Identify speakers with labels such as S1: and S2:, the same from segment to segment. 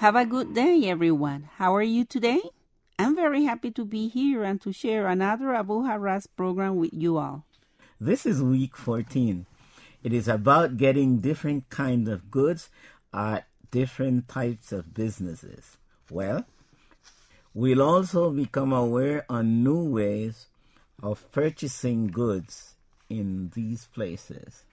S1: Have a good day, everyone. How are you today? I'm very happy to be here and to share another Abu Haras program with you all.
S2: This is week 14. It is about getting different kinds of goods at different types of businesses. Well, we'll also become aware on new ways of purchasing goods in these places.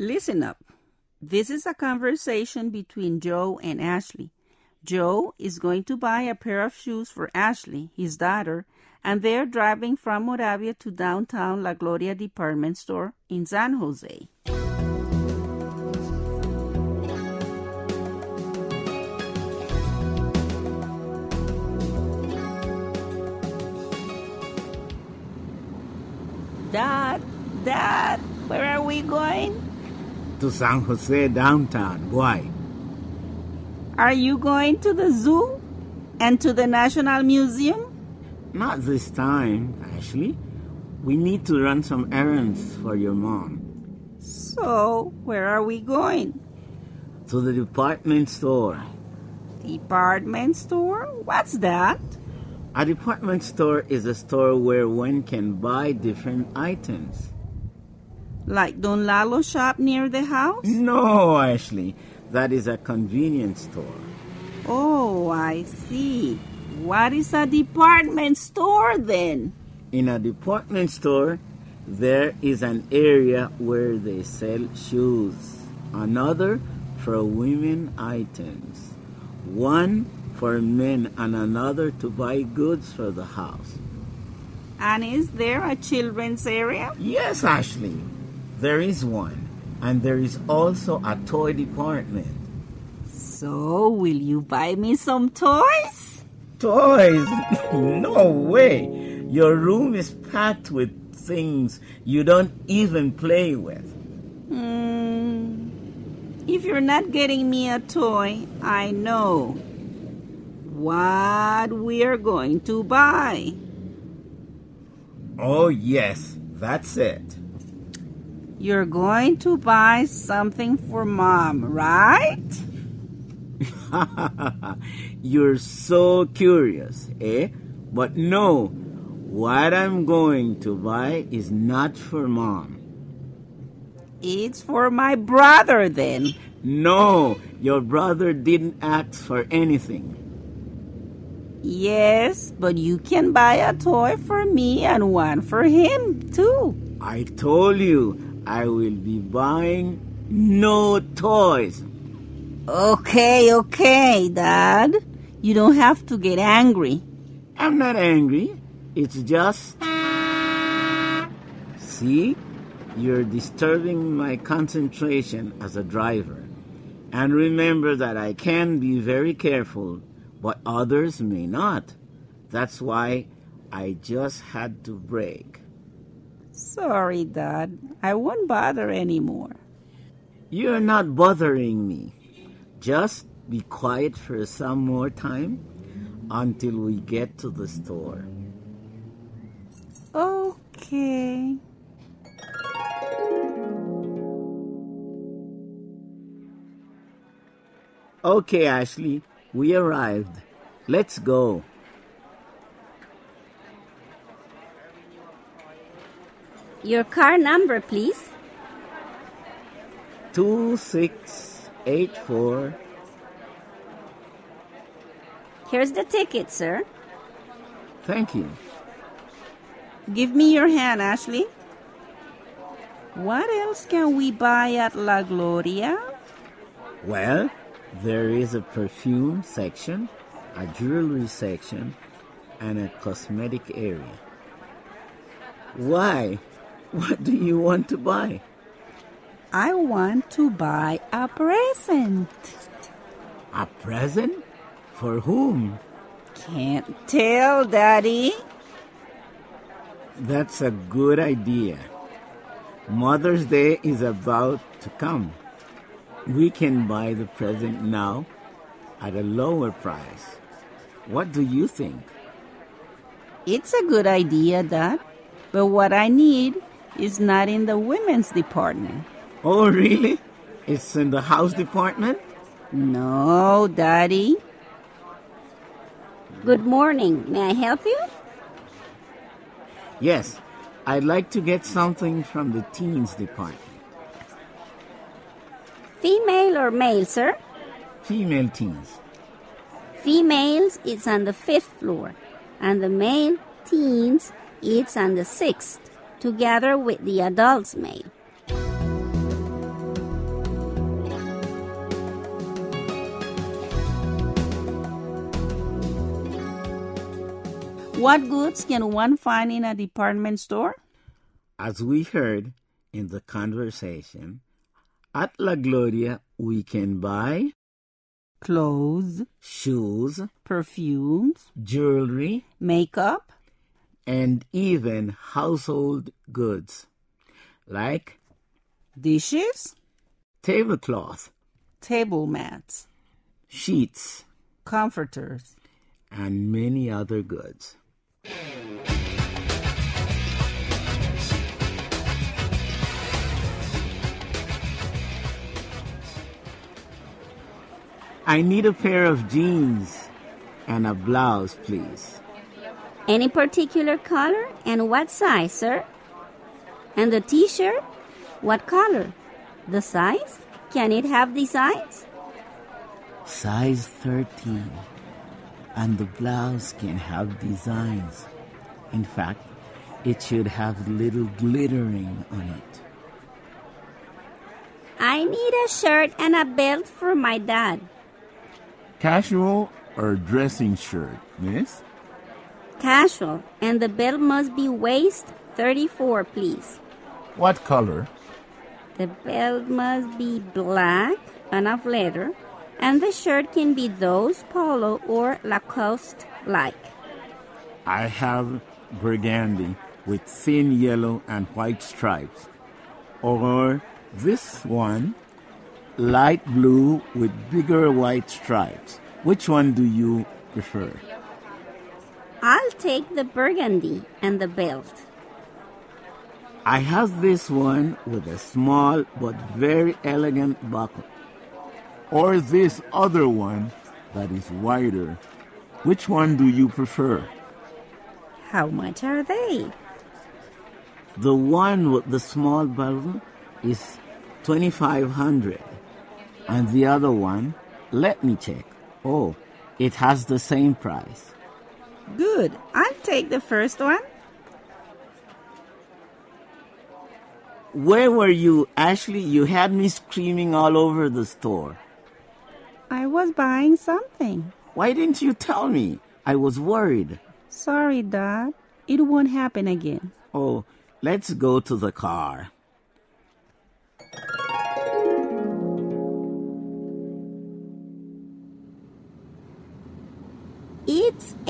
S1: Listen up. This is a conversation between Joe and Ashley. Joe is going to buy a pair of shoes for Ashley, his daughter, and they're driving from Moravia to downtown La Gloria department store in San Jose. Dad, Dad, where are we going?
S2: To San Jose downtown. Why?
S1: Are you going to the zoo and to the National Museum?
S2: Not this time, Ashley. We need to run some errands for your mom.
S1: So, where are we going?
S2: To the department store.
S1: Department store? What's that?
S2: A department store is a store where one can buy different items.
S1: Like Don Lalo shop near the house?
S2: No, Ashley. That is a convenience store.
S1: Oh, I see. What is a department store then?
S2: In a department store, there is an area where they sell shoes, another for women items, one for men, and another to buy goods for the house.
S1: And is there a children's area?
S2: Yes, Ashley, there is one. And there is also a toy department.
S1: So, will you buy me some toys?
S2: Toys? no way. Your room is packed with things you don't even play with.
S1: Hmm. If you're not getting me a toy, I know what we're going to buy.
S2: Oh, yes, that's it.
S1: You're going to buy something for mom, right?
S2: You're so curious, eh? But no, what I'm going to buy is not for mom.
S1: It's for my brother then.
S2: No, your brother didn't ask for anything.
S1: Yes, but you can buy a toy for me and one for him, too.
S2: I told you I will be buying no toys.
S1: Okay, okay, Dad. You don't have to get angry.
S2: I'm not angry. It's just. See? You're disturbing my concentration as a driver. And remember that I can be very careful, but others may not. That's why I just had to brake.
S1: Sorry, Dad. I won't bother anymore.
S2: You're not bothering me. Just be quiet for some more time until we get to the store.
S1: Okay.
S2: Okay, Ashley, we arrived. Let's go.
S3: Your car number, please.
S2: 2684.
S3: Here's the ticket, sir.
S2: Thank you.
S1: Give me your hand, Ashley. What else can we buy at La Gloria?
S2: Well, there is a perfume section, a jewelry section, and a cosmetic area. Why? What do you want to buy?
S1: I want to buy a present.
S2: A present? For whom?
S1: Can't tell, Daddy.
S2: That's a good idea. Mother's Day is about to come. We can buy the present now at a lower price. What do you think?
S1: It's a good idea, Dad. But what I need is not in the women's department.
S2: Oh, really? It's in the house department?
S1: No, Daddy.
S3: Good morning. May I help you?
S2: Yes, I'd like to get something from the teens department.
S3: Female or male, sir?
S2: Female teens.
S3: Females, it's on the fifth floor, and the male teens, it's on the sixth, together with the adults' male.
S1: What goods can one find in a department store?
S2: As we heard in the conversation, at La Gloria we can buy
S1: Clothes,
S2: shoes,
S1: perfumes,
S2: jewelry,
S1: makeup,
S2: and even household goods like
S1: dishes,
S2: tablecloth,
S1: table mats,
S2: sheets,
S1: comforters.
S2: and many other goods. I need a pair of jeans and a blouse, please.
S3: Any particular color and what size, sir? And the t shirt? What color? The size? Can it have designs?
S2: Size 13. And the blouse can have designs. In fact, it should have little glittering on it.
S3: I need a shirt and a belt for my dad.
S4: Casual or dressing shirt, miss?
S3: Casual, and the belt must be waist 34, please.
S4: What color?
S3: The belt must be black and of leather, and the shirt can be those polo or Lacoste like.
S4: I have burgundy with thin yellow and white stripes.
S2: Or this one, light blue with bigger white stripes. Which one do you prefer?
S3: I'll take the burgundy and the belt.
S2: I have this one with a small but very elegant buckle.
S4: Or this other one that is wider. Which one do you prefer?
S3: How much are they?
S2: The one with the small buckle is 2500 and the other one, let me check. Oh, it has the same price.
S1: Good. I'll take the first one.
S2: Where were you, Ashley? You had me screaming all over the store.
S1: I was buying something.
S2: Why didn't you tell me? I was worried.
S1: Sorry, Dad. It won't happen again.
S2: Oh, let's go to the car.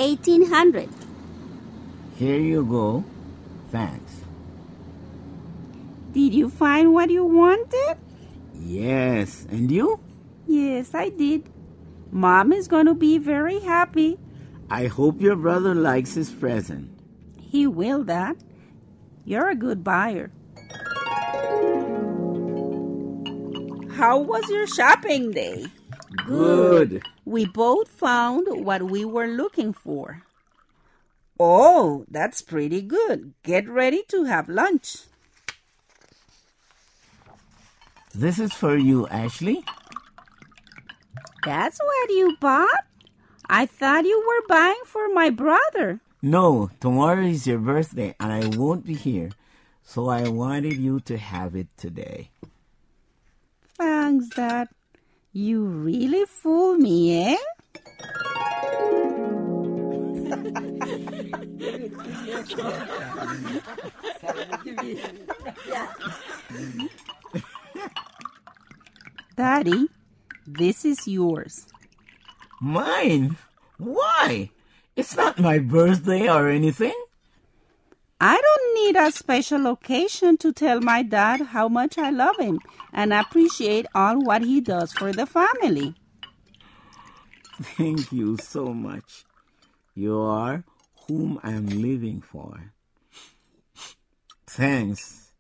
S3: 1800.
S2: Here you go. Thanks.
S1: Did you find what you wanted?
S2: Yes, and you?
S1: Yes, I did. Mom is going to be very happy.
S2: I hope your brother likes his present.
S1: He will, Dad. You're a good buyer. How was your shopping day?
S2: Good.
S1: We both found what we were looking for. Oh, that's pretty good. Get ready to have lunch.
S2: This is for you, Ashley.
S1: That's what you bought? I thought you were buying for my brother.
S2: No, tomorrow is your birthday and I won't be here, so I wanted you to have it today.
S1: Thanks, Dad. You really fool me, eh? Daddy, this is yours.
S2: Mine? Why? It's not my birthday or anything.
S1: I don't need a special occasion to tell my dad how much I love him and appreciate all what he does for the family.
S2: Thank you so much. You are whom I am living for. Thanks.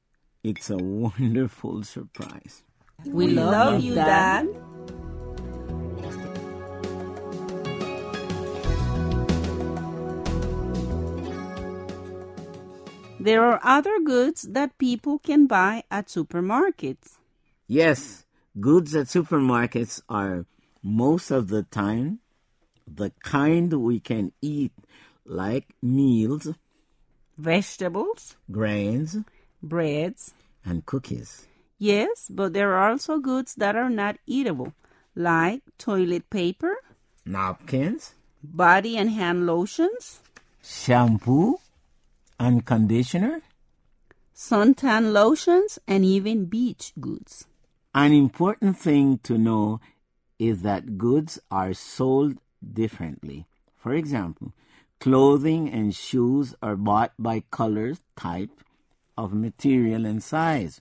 S2: It's a wonderful surprise.
S1: We, love, you, Dad. There are other goods that people can buy at supermarkets.
S2: Yes, goods at supermarkets are most of the time the kind we can eat, like meals,
S1: Vegetables,
S2: grains,
S1: breads.
S2: and cookies.
S1: Yes, but there are also goods that are not eatable, like toilet paper,
S2: Napkins,
S1: body and hand lotions,
S2: shampoo, and conditioner.
S1: suntan lotions, and even beach goods.
S2: An important thing to know is that goods are sold differently. For example, clothing and shoes are bought by color, type of material, and size.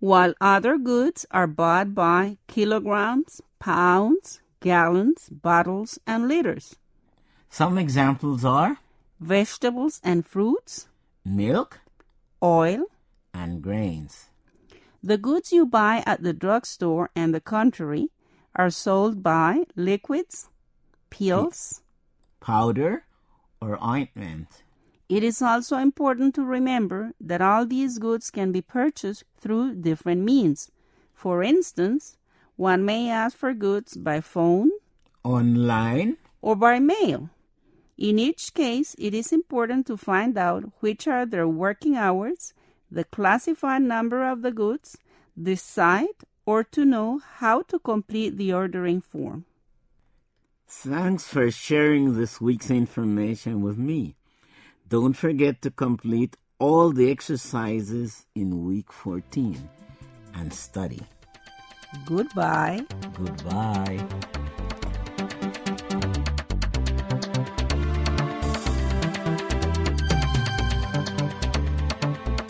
S1: while other goods are bought by kilograms, pounds, gallons, bottles, and liters.
S2: Some examples are
S1: Vegetables and fruits,
S2: milk
S1: oil,
S2: and grains.
S1: the goods you buy at the drugstore and the country are sold by liquids, pills.
S2: powder, or ointment.
S1: It is also important to remember that all these goods can be purchased through different means. For instance, one may ask for goods by phone
S2: Online,
S1: or by mail. In each case, it is important to find out which are their working hours, the classified number of the goods, the site, or to know how to complete the ordering form.
S2: thanks for sharing this week's information with me. Don't forget to complete all the exercises in week 14 and study.
S1: Goodbye.
S2: Goodbye.